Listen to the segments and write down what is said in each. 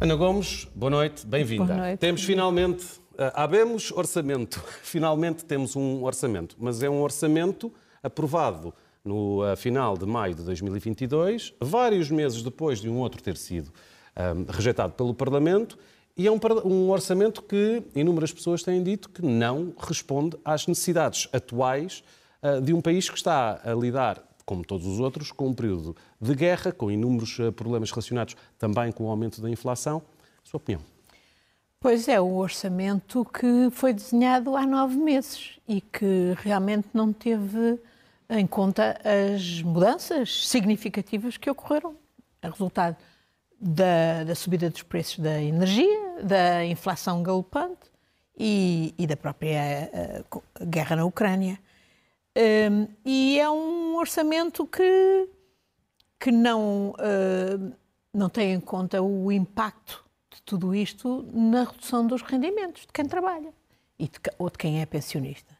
Ana Gomes, boa noite, bem-vinda. Temos finalmente, uh, habemos orçamento, finalmente temos um orçamento, mas é um orçamento aprovado no uh, final de maio de 2022, vários meses depois de um outro ter sido uh, rejeitado pelo Parlamento, e é um, um orçamento que inúmeras pessoas têm dito que não responde às necessidades atuais uh, de um país que está a lidar como todos os outros, com um período de guerra, com inúmeros eh, problemas relacionados também com o aumento da inflação. A sua opinião? Pois é, o orçamento que foi desenhado há nove meses e que realmente não teve em conta as mudanças significativas que ocorreram. É resultado da, da subida dos preços da energia, da inflação galopante e, e da própria uh, guerra na Ucrânia. Um, e é um orçamento que, que não, uh, não tem em conta o impacto de tudo isto na redução dos rendimentos de quem trabalha e de, ou de quem é pensionista.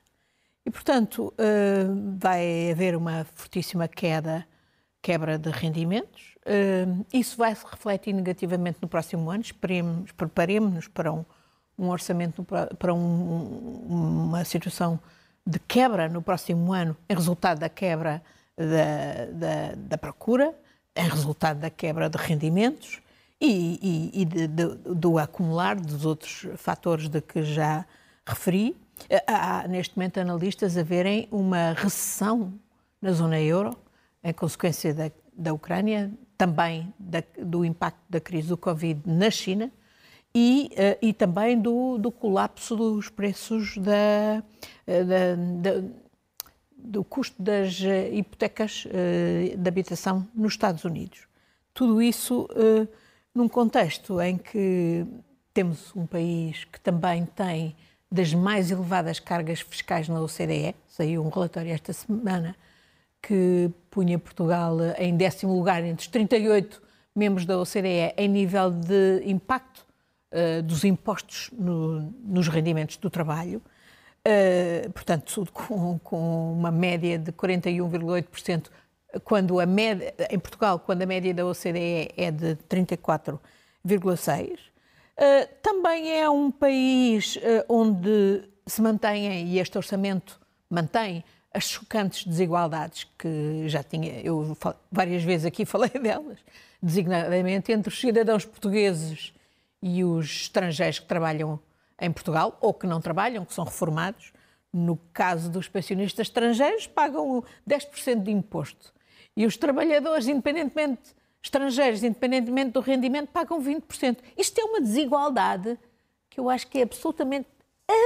E, portanto, uh, vai haver uma fortíssima queda, quebra de rendimentos. Isso vai se refletir negativamente no próximo ano. Preparemos-nos para um, um orçamento, para um, uma situação de quebra no próximo ano, em resultado da quebra da, da, da procura, em resultado da quebra de rendimentos e, e, e de, de, do acumular dos outros fatores de que já referi. Há, neste momento, analistas a verem uma recessão na zona euro, em consequência da, da Ucrânia, também da, do impacto da crise do Covid na China, e, uh, e também do, do, colapso dos preços da, eh, da, da, do custo das eh, hipotecas de habitação nos Estados Unidos. Tudo isso num contexto em que temos um país que também tem das mais elevadas cargas fiscais na OCDE, saiu um relatório esta semana que punha Portugal em décimo lugar entre os 38 membros da OCDE em nível de impacto uh, dos impostos no, nos rendimentos do trabalho, uh, portanto, com, com, uma média de 41,8%, quando a média, em Portugal, quando a média da OCDE é de 34,6%. Uh, eh, também é um país onde se mantém, e este orçamento mantém, as chocantes desigualdades que já tinha, eu várias vezes aqui falei delas, designadamente entre os cidadãos portugueses e os estrangeiros que trabalham em Portugal ou que não trabalham, que são reformados. No caso dos pensionistas estrangeiros, pagam 10% de imposto. E os trabalhadores, independentemente estrangeiros, independentemente do rendimento, pagam 20%. Isto é uma desigualdade que eu acho que é absolutamente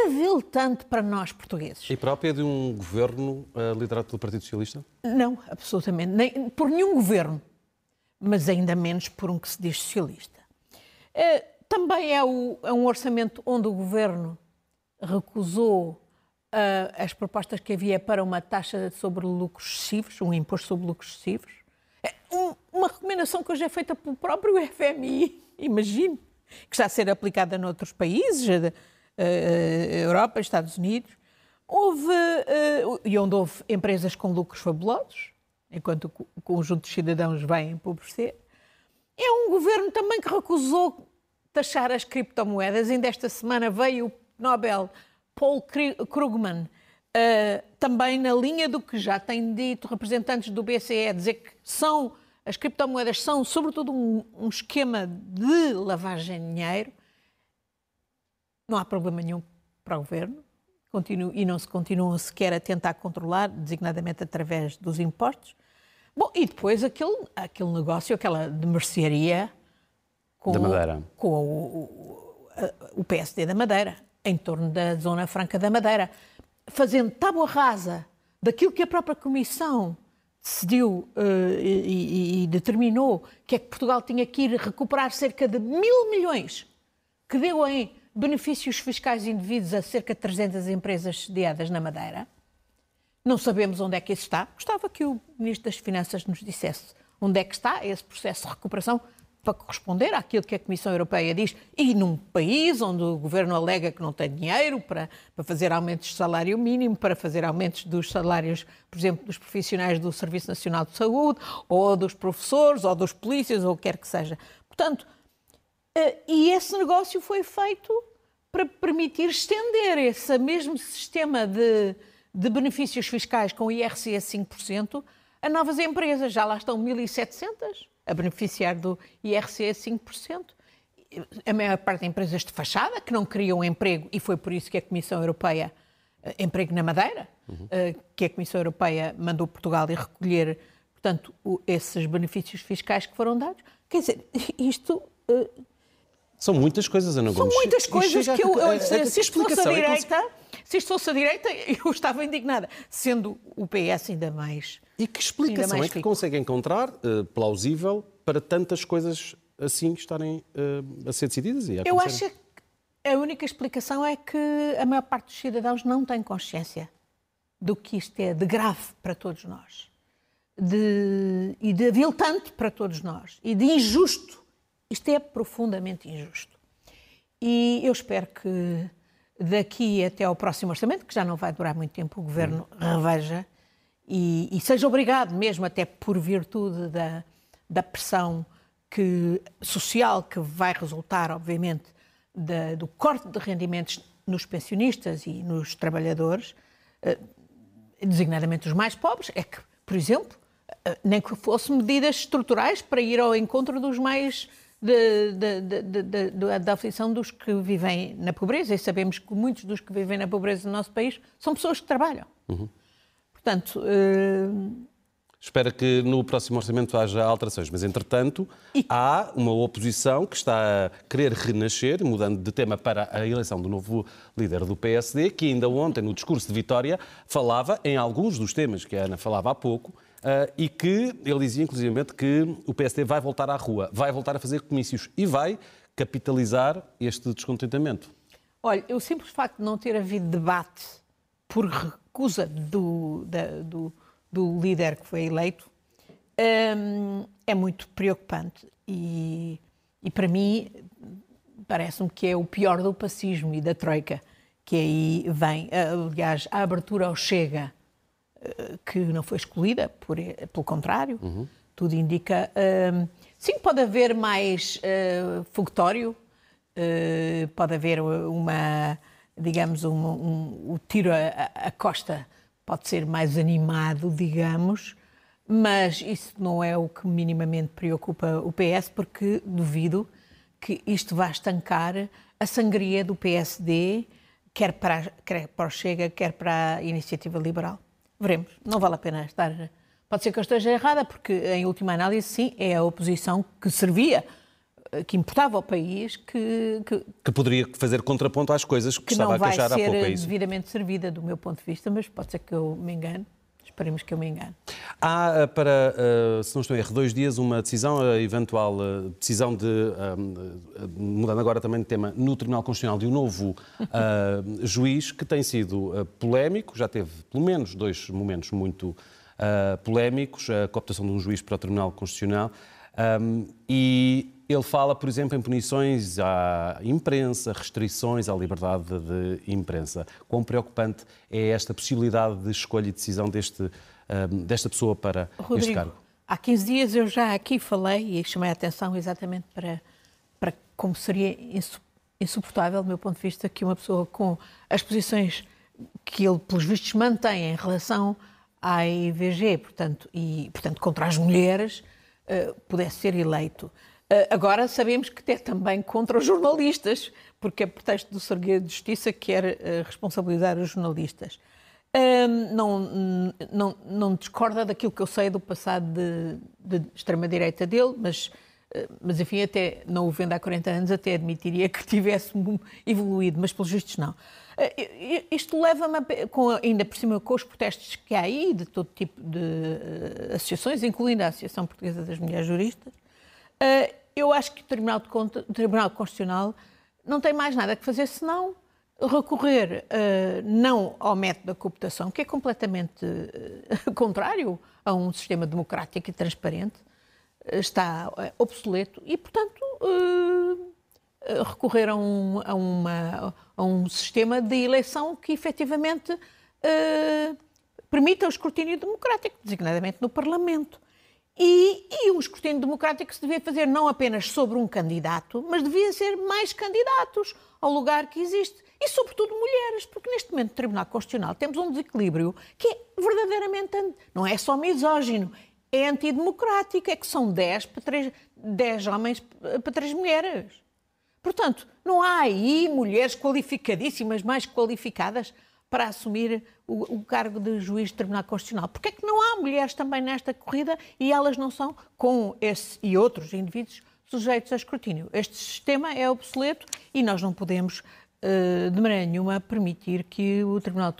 aviltante para nós portugueses. E própria de um governo uh, liderado pelo Partido Socialista? Não, absolutamente. Nem, por nenhum governo, mas ainda menos por um que se diz socialista. Uh, também é, o, é um orçamento onde o governo recusou uh, as propostas que havia para uma taxa sobre lucros excessivos, um imposto sobre lucros excessivos. É um, uma recomendação que hoje é feita pelo próprio FMI, imagino, que está a ser aplicada noutros países, Europa, Estados Unidos. Houve, uh, e onde houve empresas com lucros fabulosos, enquanto o conjunto de cidadãos vai empobrecer. É um governo também que recusou taxar as criptomoedas. Ainda esta semana veio o Nobel Paul Krugman, também na linha do que já têm dito representantes do BCE, dizer que são as criptomoedas são sobretudo um, um esquema de lavagem de dinheiro. Não há problema nenhum para o governo continua, e não se continuam sequer a tentar controlar, designadamente através dos impostos. Bom, e depois aquele, aquele negócio, aquela de mercearia com, da Madeira. com o, o, o PSD da Madeira, em torno da Zona Franca da Madeira, fazendo tábua rasa daquilo que a própria Comissão decidiu uh, e, e, determinou que é que Portugal tinha que ir recuperar cerca de mil milhões que deu em benefícios fiscais indevidos a cerca de 300 empresas sediadas na Madeira. Não sabemos onde é que isso está. Gostava que o Ministro das Finanças nos dissesse onde é que está esse processo de recuperação para corresponder àquilo que a Comissão Europeia diz, e num país onde o governo alega que não tem dinheiro para, para fazer aumentos de salário mínimo, para fazer aumentos dos salários, por exemplo, dos profissionais do Serviço Nacional de Saúde, ou dos professores, ou dos polícias, ou o que quer que seja. Portanto, e esse negócio foi feito para permitir estender esse mesmo sistema de, de benefícios fiscais com IRC a 5% a novas empresas. Já lá estão 1.700 a beneficiar do IRC a 5%. A maior parte de empresas de fachada que não criam emprego e foi por isso que a Comissão Europeia, eh, emprego na Madeira, uhum. que a Comissão Europeia mandou Portugal ir recolher, portanto, esses benefícios fiscais que foram dados. Quer dizer, isto eh, são muitas coisas, Ana Gomes. São muitas coisas que eu, a, a, se, se isto fosse a é direita, se isto fosse a direita, eu estava indignada, sendo o PS ainda mais e que explicação é que consegue encontrar uh, plausível para tantas coisas assim estarem uh, a ser decididas? E a Eu acho que a única explicação é que a maior parte dos cidadãos não tem consciência do que isto é de grave para todos nós de, e de aviltante para todos nós e de injusto. Isto é profundamente injusto. E eu espero que daqui até ao próximo orçamento, que já não vai durar muito tempo, o Governo hum. reveja e, e, seja obrigado mesmo, até por virtude da, da pressão que, social que vai resultar, obviamente, da, do corte de rendimentos nos pensionistas e nos trabalhadores, eh, designadamente os mais pobres, é que, por exemplo, eh, nem que fossem medidas estruturais para ir ao encontro dos mais de, de, de, da aflição dos que vivem na pobreza, e sabemos que muitos dos que vivem na pobreza no nosso país são pessoas que trabalham. Uhum. Portanto. Uh... Espera que no próximo orçamento haja alterações, mas entretanto e... há uma oposição que está a querer renascer, mudando de tema para a eleição do novo líder do PSD, que ainda ontem, no discurso de Vitória, falava em alguns dos temas que a Ana falava há pouco, Uh, e que ele dizia, inclusivamente, que o PSD vai voltar à rua, vai voltar a fazer comícios e vai capitalizar este descontentamento. Olha, o simples facto de não ter havido debate por recusa do, da, do, do líder que foi eleito um, é muito preocupante e, e para mim parece-me que é o pior do pacismo e da troika que aí vem, aliás, a abertura ao Chega, que não foi excluída, por, pelo contrário, uhum. tudo indica. Um, sim, pode haver mais uh, fogotório, uh, pode haver uma digamos, um, um, o tiro à, costa pode ser mais animado, digamos, mas isso não é o que minimamente preocupa o PS, porque duvido que isto vá estancar a sangria do PSD, quer para, quer para o Chega, quer para a Iniciativa Liberal. Veremos, não vale a pena estar. Pode ser que eu esteja errada, porque, em última análise, sim, é a oposição que servia que importava ao país que, que, que poderia fazer contraponto às coisas que, que estava a queixar há pouco. Que não vai ser devidamente servida do meu ponto de vista, mas pode ser que eu me engane. Esperemos que eu me engane. Há eh, para, eh, se não estou em erro, dois dias uma decisão, a eventual eh, decisão de, mudando agora também de tema, no Tribunal Constitucional de um novo juiz que tem sido polémico, já teve pelo menos dois momentos muito polémicos, a cooptação de um juiz para o Tribunal Constitucional um, e ele fala, por exemplo, em punições à imprensa, restrições à liberdade de imprensa. Quão preocupante é esta possibilidade de escolha e decisão deste, um, desta pessoa para Rodrigo, este cargo? Há 15 dias eu já aqui falei e chamei a atenção exatamente para, para como seria insuportável, do meu ponto de vista, que uma pessoa com as posições que ele, pelos vistos, mantém em relação à IVG, portanto, e, portanto contra as mulheres, uh, pudesse ser eleito. Uh, agora sabemos que é também contra os jornalistas, porque é pretexto do Segredo de Justiça quer uh, responsabilizar os jornalistas. não, não, não discorda daquilo que eu sei do passado de, de extrema-direita dele, mas, mas enfim, até não o vendo há 40 anos, até admitiria que tivesse evoluído, mas pelos justos não. Isto leva-me, ainda por cima, com os protestos que há aí, de todo tipo de associações, incluindo a Associação Portuguesa das Mulheres Juristas, eu acho que o Tribunal, de Conta, o Tribunal Constitucional não tem mais nada que fazer senão recorrer não ao método da cooptação, que é completamente contrário a um sistema democrático e transparente, está obsoleto e, portanto, recorreram a, uma, a um sistema de eleição que efetivamente permita o escrutínio democrático, designadamente no Parlamento. E, e o escrutínio democrático se devia fazer não apenas sobre um candidato, mas devia ser mais candidatos ao lugar que existe. E, sobretudo, mulheres, porque neste momento no Tribunal Constitucional temos um desequilíbrio que é verdadeiramente. não é só misógino, é antidemocrático. É que são 10 para 3, 10 homens para 3 mulheres. Portanto, não há aí mulheres qualificadíssimas, mais qualificadas para assumir o, o, cargo de juiz de Tribunal Constitucional. Porquê é que não há mulheres também nesta corrida e elas não são, com esse e outros indivíduos, sujeitos a escrutínio? Este sistema é obsoleto e nós não podemos, uh, de maneira nenhuma, permitir que o Tribunal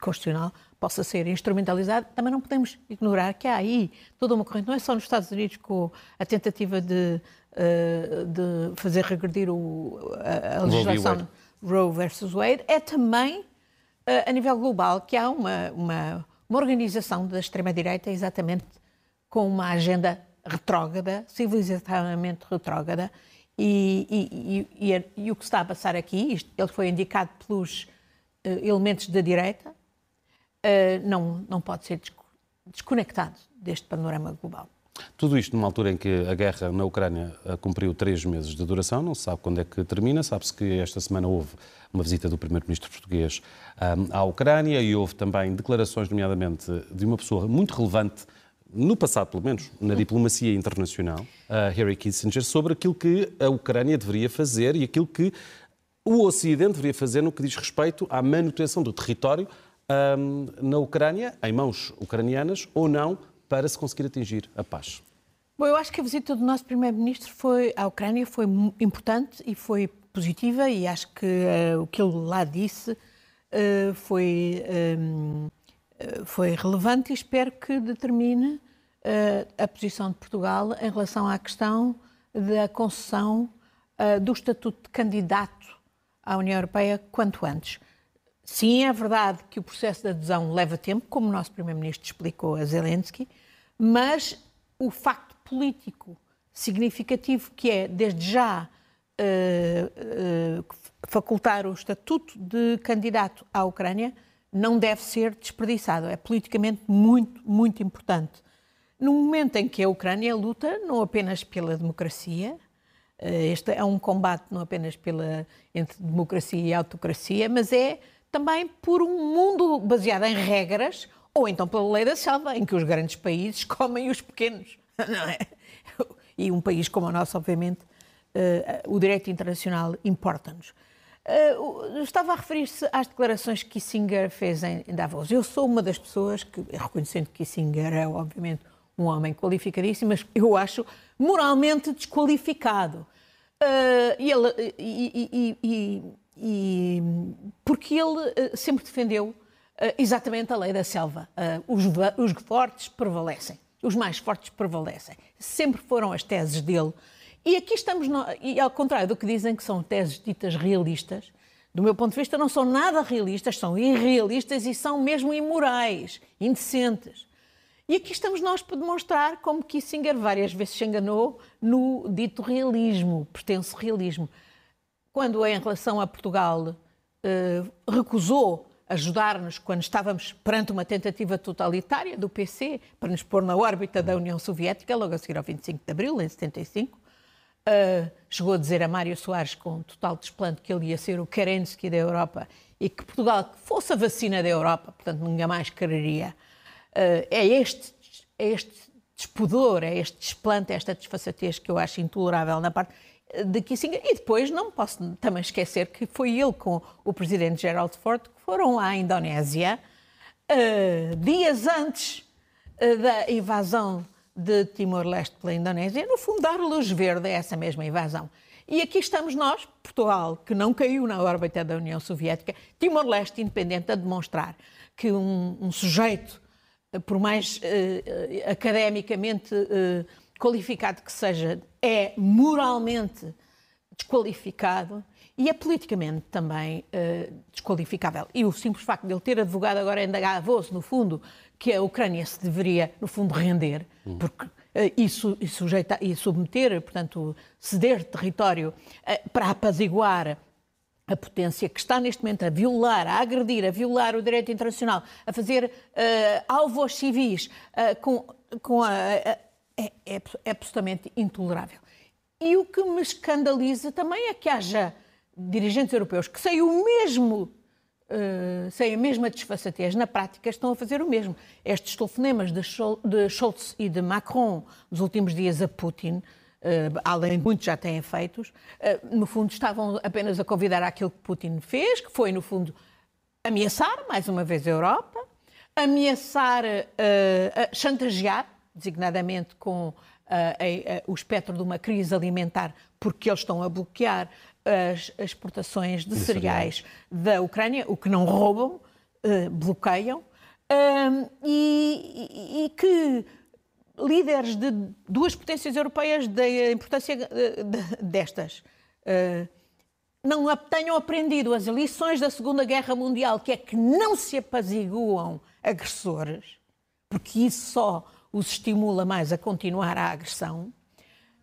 Constitucional possa ser instrumentalizado. Também não podemos ignorar que há aí toda uma corrente, não é só nos Estados Unidos com a tentativa de, uh, de fazer regredir a legislação Roe versus Wade, é também a nível global que há uma, uma, uma organização da extrema-direita exatamente com uma agenda retrógrada, civilizatoriamente retrógrada, e, e, e, e, o que está a passar aqui, isto, ele foi indicado pelos uh, elementos da direita, uh, não, não pode ser desconectado deste panorama global. Tudo isto numa altura em que a guerra na Ucrânia eh, cumpriu três meses de duração, não se sabe quando é que termina. Sabe-se que esta semana houve uma visita do primeiro-ministro português um, à Ucrânia e houve também declarações, nomeadamente, de uma pessoa muito relevante, no passado pelo menos, na diplomacia internacional, Harry Kissinger, sobre aquilo que a Ucrânia deveria fazer e aquilo que o Ocidente deveria fazer no que diz respeito à manutenção do território um, na Ucrânia, em mãos ucranianas ou não, para se conseguir atingir a paz? Bom, eu acho que a visita do nosso primeiro-ministro foi à Ucrânia foi importante e foi positiva e acho que uh, o que ele lá disse uh, foi, um, eh, foi relevante e espero que determine uh, a posição de Portugal em relação à questão da concessão do estatuto de candidato à União Europeia quanto antes. Sim, é verdade que o processo de adesão leva tempo, como o nosso Primeiro-Ministro explicou a Zelensky, mas o facto político significativo que é, desde já, uh, uh, facultar o estatuto de candidato à Ucrânia não deve ser desperdiçado. É politicamente muito, muito importante. No momento em que a Ucrânia luta não apenas pela democracia, uh, este é um combate não apenas pela, entre democracia e autocracia, mas é também por um mundo baseado em regras, ou então pela lei da selva, em que os grandes países comem os pequenos. Não é? E um país como o nosso, obviamente, uh, o direito internacional importa-nos. Uh, estava a referir-se às declarações que Kissinger fez em, Davos. Eu sou uma das pessoas que, reconhecendo que Kissinger é, obviamente, um homem qualificadíssimo, mas eu acho moralmente desqualificado. Uh, e, ele, e, e, e, porque ele uh, sempre defendeu uh, exatamente a lei da selva. Uh, os, os, fortes prevalecem, os mais fortes prevalecem. Sempre foram as teses dele. E aqui estamos, no, e ao contrário do que dizem que são teses ditas realistas, do meu ponto de vista, não são nada realistas, são irrealistas e são mesmo imorais, indecentes. E aqui estamos nós para demonstrar como Kissinger várias vezes se enganou no dito realismo, pertence realismo quando em relação a Portugal eh, recusou ajudar-nos quando estávamos perante uma tentativa totalitária do PC para nos pôr na órbita da União Soviética, logo a seguir ao 25 de Abril, em 75. Uh, eh, chegou a dizer a Mário Soares, com total desplante, que ele ia ser o Kerensky da Europa e que Portugal fosse a vacina da Europa, portanto ninguém mais quereria. Uh, é, este, é este despudor, é este desplante, esta desfaçatez que eu acho intolerável na parte de Kissinger. E depois não posso também esquecer que foi ele com o presidente Gerald Ford que foram à Indonésia uh, dias antes uh, da invasão de Timor-Leste pela Indonésia, no fundo dar luz verde a essa mesma invasão. E aqui estamos nós, Portugal, que não caiu na órbita da União Soviética, Timor-Leste independente, a demonstrar que um, um sujeito, eh, por mais uh, academicamente qualificado que seja, é moralmente desqualificado e é politicamente também uh, desqualificável. E o simples facto de ele ter advogado agora em Davos, no fundo, que a Ucrânia se deveria, no fundo, render, porque e, su, e, e submeter, portanto, ceder território para apaziguar a potência que está neste momento a violar, a agredir, a violar o direito internacional, a fazer uh, alvos civis uh, com, com a, é, é, é absolutamente intolerável. E o que me escandaliza também é que haja dirigentes europeus que sem o mesmo Uh, sem a mesma desfaçatez, na prática estão a fazer o mesmo. Estes telefonemas de, Scholz e de Macron nos últimos dias a Putin, uh, além de muitos já têm feitos, uh, no fundo estavam apenas a convidar aquilo que Putin fez, que foi, no fundo, ameaçar, mais uma vez, a Europa, ameaçar, chantagear, designadamente com o espectro de uma crise alimentar, porque eles estão a bloquear as exportações de, de cereais, da Ucrânia, o que não roubam, uh, bloqueiam, uh, e, e, que líderes de duas potências europeias da importância destas uh, não tenham aprendido. As lições da Segunda Guerra Mundial, que é que não se apaziguam agressores, porque isso só os estimula mais a continuar a agressão,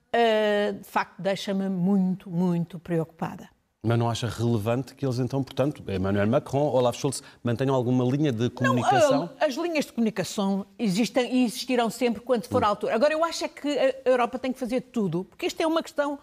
uh, de facto deixa-me muito, muito preocupada. Mas não acha relevante que eles então, portanto, Emmanuel Macron, Olaf Scholz, mantenham alguma linha de comunicação? Não, as linhas de comunicação existem e existirão sempre quando for a altura. Agora, eu acho é que a Europa tem que fazer tudo, porque esta é uma questão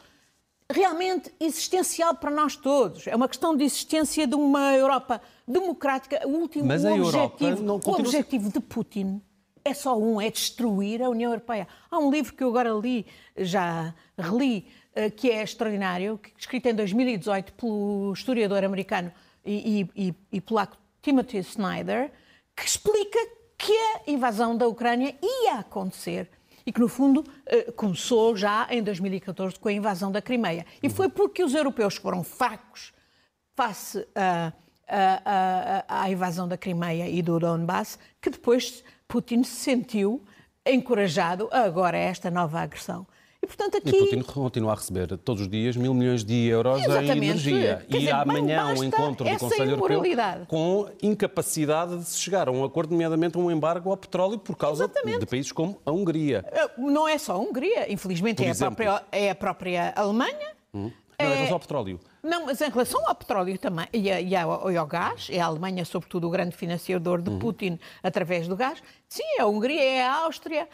realmente existencial para nós todos. É uma questão de existência de uma Europa democrática. O último Mas o objetivo, não continua... o objetivo de Putin é só um, é destruir a União Europeia. Há um livro que eu agora li, já reli, eh, que é extraordinário, escrito em 2018 pelo historiador americano e, e, e polaco Timothy Snyder, que explica que a invasão da Ucrânia ia acontecer e que, no fundo, eh, começou já em 2014 com a invasão da Crimeia. E foi porque os europeus foram fracos face à, invasão da Crimeia e do Donbass que depois Putin se sentiu encorajado agora a esta nova agressão. E, portanto, aqui... e Putin continua a receber todos os dias mil milhões de euros Exatamente. em energia. Quer e dizer, amanhã um encontro do Conselho Europeu com incapacidade de se chegar a um acordo, nomeadamente um embargo ao petróleo por causa Exatamente. de países como a Hungria. Eh, não é só a Hungria, infelizmente é a, própria, é a, própria, Alemanha. Hum. Ao petróleo. Não, mas em relação ao petróleo também, e, a, e, ao, e ao gás, é a Alemanha, sobretudo, o grande financiador de uhum. Putin através do gás. Sim, é a Hungria, é a Áustria,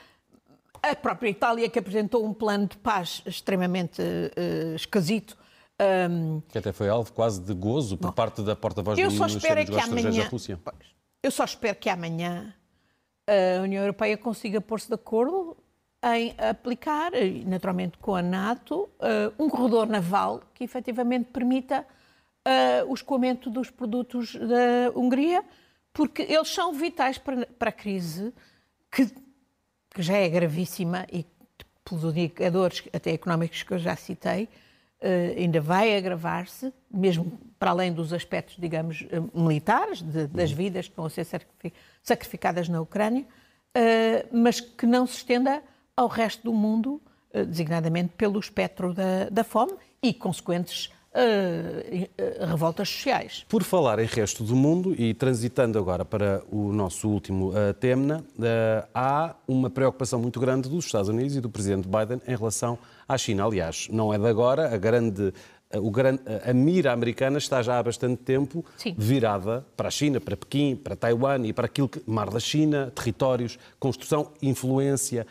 a própria Itália, que apresentou um plano de paz extremamente uh, esquisito. Um... Que até foi alvo quase de gozo por Bom, parte da porta-voz do Ministério dos Negócios amanhã, da Rússia. Eu só espero que amanhã a União Europeia consiga pôr-se de acordo em aplicar, naturalmente com a NATO, eh, um corredor naval que efetivamente permita eh, o escoamento dos produtos da Hungria, porque eles são vitais para, a crise, que, já é gravíssima e pelos indicadores até económicos que eu já citei, Uh, ainda vai agravar-se, mesmo para além dos aspectos, digamos, militares, de, das vidas que a ser sacrificadas na Ucrânia, mas que não se estenda ao resto do mundo, eh, designadamente pelo espectro da, da fome e consequentes Uh, revoltas sociais. Por falar em resto do mundo e transitando agora para o nosso último uh, tema, uh, há uma preocupação muito grande dos Estados Unidos e do presidente Biden em relação à China. Aliás, não é de agora, a grande. Grande, a mira americana está já há bastante tempo Sim. virada para a China, para Pequim, para Taiwan e para aquilo que. Mar da China, territórios, construção, influência,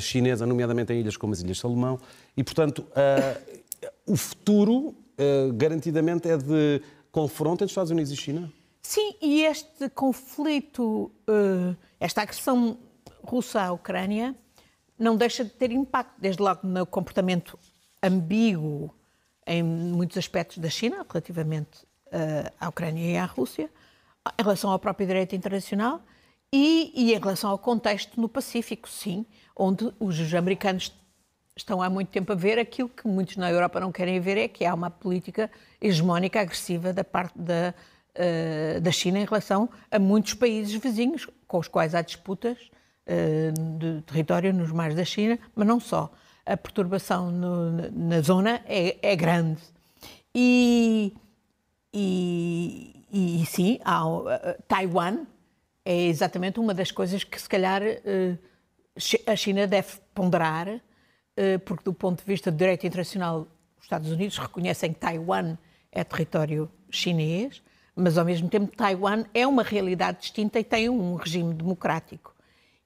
chinesa, nomeadamente em ilhas como as Ilhas Salomão, e, portanto, o futuro, garantidamente, é de confronto entre Estados Unidos e China? Sim, e este conflito, uh, esta agressão russa à Ucrânia, não deixa de ter impacto, desde logo no comportamento ambíguo em muitos aspectos da China, relativamente à Ucrânia e à Rússia, em relação ao próprio direito internacional e, e em relação ao contexto no Pacífico, sim onde os americanos estão há muito tempo a ver aquilo que muitos na Europa não querem ver, é que há uma política hegemónica agressiva da parte da, uh, da China em relação a muitos países vizinhos, com os quais há disputas uh, de território nos mares da China, mas não só. A perturbação no, na zona é, é grande. E, e, e, sim, há, uh, Taiwan é exatamente uma das coisas que se calhar a China deve ponderar, porque do ponto de vista do direito internacional, os Estados Unidos reconhecem que Taiwan é território chinês, mas ao mesmo tempo Taiwan é uma realidade distinta e tem um regime democrático.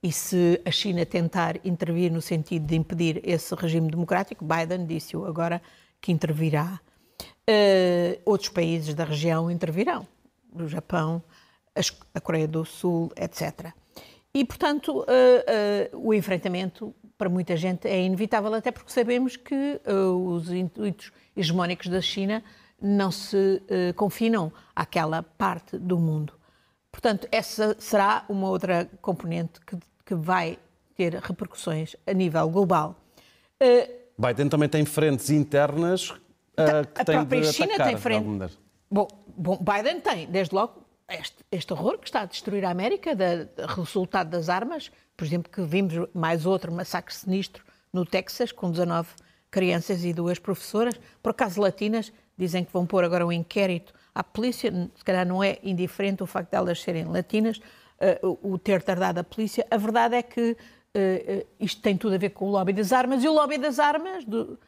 E se a China tentar intervir no sentido de impedir esse regime democrático, Biden disse-o agora que intervirá. Uh, outros países da região intervirão, o Japão, a Coreia do Sul, etc. E, portanto, uh, uh, o enfrentamento para muita gente é inevitável, até porque sabemos que os intuitos hegemónicos da China não se confinam àquela parte do mundo. Portanto, essa será uma outra componente que, que vai ter repercussões a nível global. Biden também tem frentes internas uh, que a tem própria de China atacar, tem frente. Bom, bom, Biden tem, desde logo, este, este, horror que está a destruir a América, da, resultado das armas. Por exemplo, que vimos mais outro massacre sinistro no Texas, com 19 crianças e duas professoras, por acaso latinas, dizem que vão pôr agora um inquérito à polícia, se calhar não é indiferente o facto de elas serem latinas, uh, o ter tardado a polícia. A verdade é que uh, isto tem tudo a ver com o lobby das armas, e o lobby das armas do,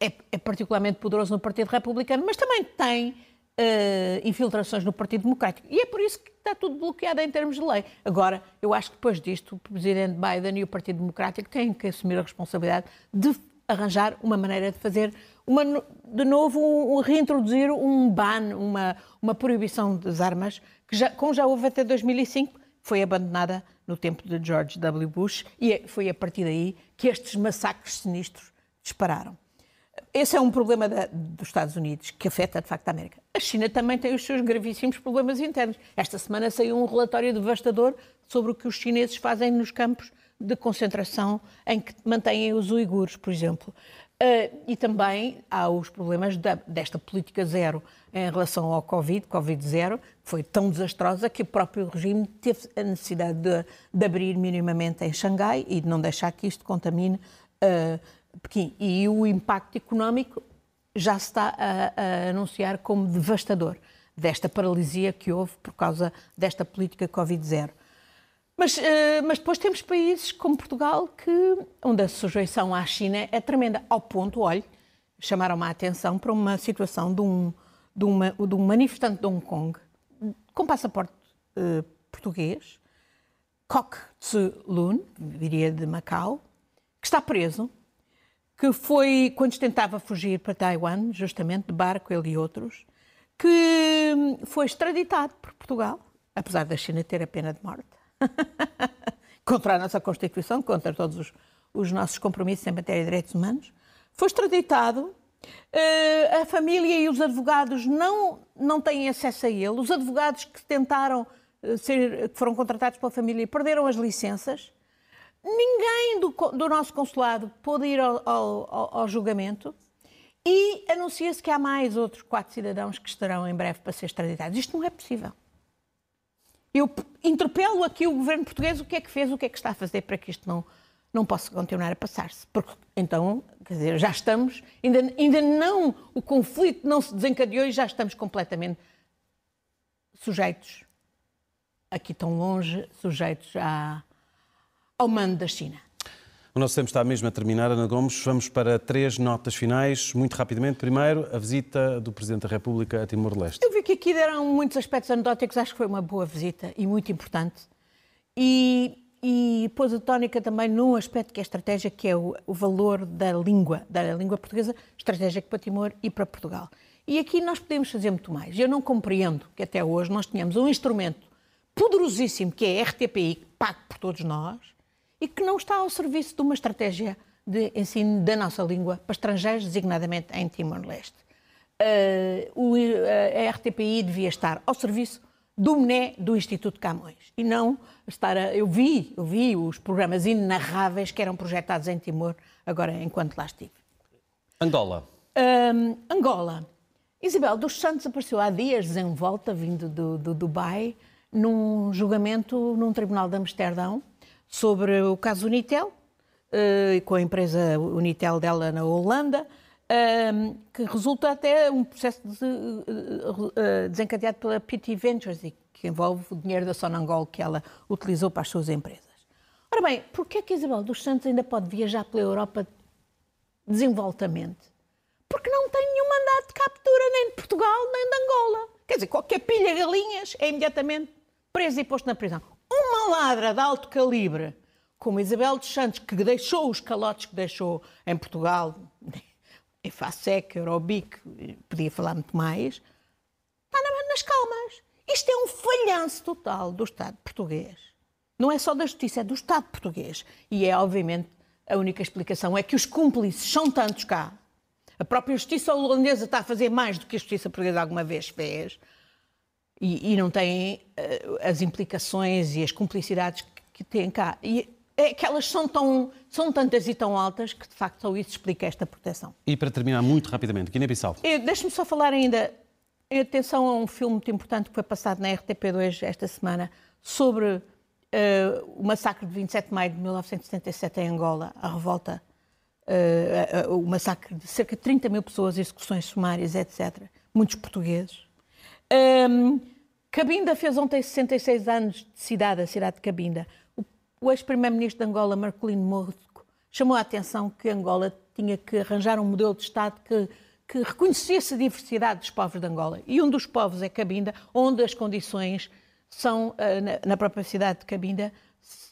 é, é, particularmente poderoso no Partido Republicano, mas também tem uh, infiltrações no Partido Democrático. E é por isso que está tudo bloqueado em termos de lei. Agora, eu acho que depois disto, o Presidente Biden e o Partido Democrático têm que assumir a responsabilidade de arranjar uma maneira de fazer, uma, de novo, um, reintroduzir um ban, uma, uma proibição das armas, que já, como já houve até 2005, foi abandonada no tempo de George W. Bush e é, foi a partir daí que estes massacres sinistros dispararam. Esse é um problema da, dos Estados Unidos que afeta, de facto, a América. A China também tem os seus gravíssimos problemas internos. Esta semana saiu um relatório devastador sobre o que os chineses fazem nos campos de concentração em que mantêm os uigures, por exemplo. Uh, e também há os problemas da, desta política zero em relação ao Covid, Covid-0, que foi tão desastrosa que o próprio regime teve a necessidade de, de abrir minimamente em Xangai e de não deixar que isto contamine uh, Pequim. E o impacto económico já se está a, a, anunciar como devastador desta paralisia que houve por causa desta política Covid-0. Mas, uh, mas, depois temos países como Portugal que, onde a sujeição à China é tremenda, ao ponto, olhe, chamaram-me a atenção para uma situação de um, de, uma, de um manifestante de Hong Kong com passaporte uh, português, Kok Tsu Lun, viria de Macau, que está preso que foi quando tentava fugir para Taiwan, justamente de barco, ele e outros, que foi extraditado por Portugal, apesar da China ter a pena de morte, contra a nossa Constituição, contra todos os, os, nossos compromissos em matéria de direitos humanos. Foi extraditado, uh, a família e os advogados não, não têm acesso a ele, os advogados que tentaram uh, ser, que foram contratados pela família perderam as licenças, Ninguém do, do nosso consulado pôde ir ao, ao, ao julgamento e anuncia-se que há mais outros quatro cidadãos que estarão em breve para ser extraditados. Isto não é possível. Eu interpelo aqui o governo português o que é que fez, o que é que está a fazer para que isto não, não possa continuar a passar-se. Porque então, quer dizer, já estamos, ainda, ainda não, o conflito não se desencadeou e já estamos completamente sujeitos, aqui tão longe, sujeitos a, ao mando da China. O nosso tempo está mesmo a terminar, Ana Gomes. Vamos para três notas finais, muito rapidamente. Primeiro, a visita do Presidente da República a Timor-Leste. Eu vi que aqui deram muitos aspectos anedóticos, acho que foi uma boa visita e muito importante. E, e pôs a tónica também num aspecto que é estratégia, que é o, o valor da língua, da língua portuguesa, estratégico para Timor e para Portugal. E aqui nós podemos fazer muito mais. Eu não compreendo que até hoje nós tenhamos um instrumento poderosíssimo, que é a RTPI, pago por todos nós, e que não está ao serviço de uma estratégia de ensino da nossa língua para estrangeiros, designadamente em Timor-Leste. Uh, a RTPI devia estar ao serviço do MNE do Instituto Camões e não estar a... Eu vi, eu vi os programas inarráveis que eram projetados em Timor, agora enquanto lá estive. Angola. Um, Angola. Isabel dos Santos apareceu há dias em volta, vindo do, do Dubai, num julgamento num tribunal de Amsterdão, sobre o caso Unitel, uh, com a empresa Unitel dela na Holanda, uh, que resulta até um processo de, uh, desencadeado pela PT Ventures, que envolve o dinheiro da Sonangol que ela utilizou para as suas empresas. Ora bem, porquê é que Isabel dos Santos ainda pode viajar pela Europa desenvoltamente? Porque não tem nenhum mandato de captura nem de Portugal nem de Angola. Quer dizer, qualquer pilha galinhas é imediatamente preso e posto na prisão. Ladra de alto calibre, como Isabel dos Santos, que deixou os calotes que deixou em Portugal, em FASEC, Eurobic, podia falar muito mais, está nas calmas. Isto é um falhanço total do Estado português. Não é só da Justiça, é do Estado português. E é, obviamente, a única explicação é que os cúmplices são tantos cá. A própria Justiça holandesa está a fazer mais do que a Justiça portuguesa alguma vez fez. E, e não tem uh, as implicações e as cumplicidades que, que têm cá. E é que elas são, tão, são tantas e tão altas que, de facto, só isso explica esta proteção. E para terminar muito rapidamente, Guiné-Bissau. Deixe-me só falar ainda, em atenção a um filme muito importante que foi passado na RTP2 esta semana, sobre uh, o massacre de 27 de maio de 1977 em Angola, a revolta, uh, uh, o massacre de cerca de 30 mil pessoas, execuções sumárias, etc. Muitos portugueses. Um, Cabinda fez ontem 66 anos de cidade, a cidade de Cabinda o ex-primeiro-ministro de Angola, Marcolino Morco, chamou a atenção que Angola tinha que arranjar um modelo de Estado que, que reconhecesse a diversidade dos povos de Angola. E um dos povos é Cabinda, onde as condições são, eh, na própria cidade de Cabinda,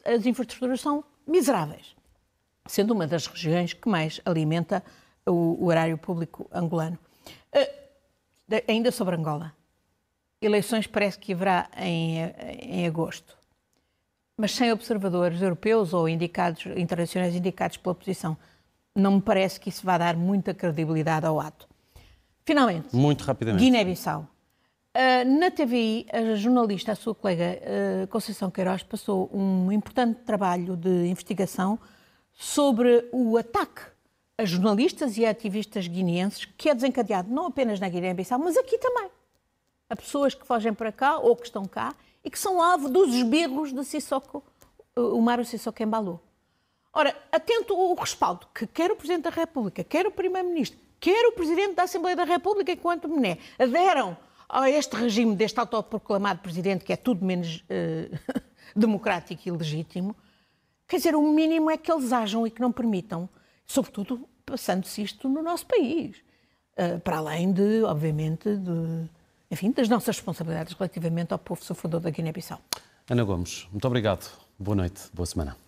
as infraestruturas são miseráveis, sendo uma das regiões que mais alimenta o, o horário público angolano. Uh, ainda sobre Angola. Eleições parece que haverá em, em agosto mas sem observadores europeus ou indicados, internacionais indicados pela oposição. Não me parece que isso vá dar muita credibilidade ao ato. Finalmente, muito rapidamente. Guiné-Bissau. Uh, na TVI, a jornalista, a sua colega uh, Conceição Queiroz, passou um importante trabalho de investigação sobre o ataque a jornalistas e a ativistas guineenses, que é desencadeado não apenas na Guiné-Bissau, mas aqui também. A pessoas que fogem para cá ou que estão cá e que são alvo dos esbirros de Sissoko, o Mário Sissoko Embalou. Ora, atento ao respaldo que quer o Presidente da República, quer o Primeiro-Ministro, quer o Presidente da Assembleia da República enquanto Mené, aderam a este regime deste autoproclamado Presidente, que é tudo menos uh, democrático e legítimo, quer dizer, o mínimo é que eles ajam e que não permitam, sobretudo passando-se isto no nosso país. Uh, para além de, obviamente, de enfim, das nossas responsabilidades relativamente ao povo sofredor da Guiné-Bissau. Ana Gomes, muito obrigado. Boa noite, boa semana.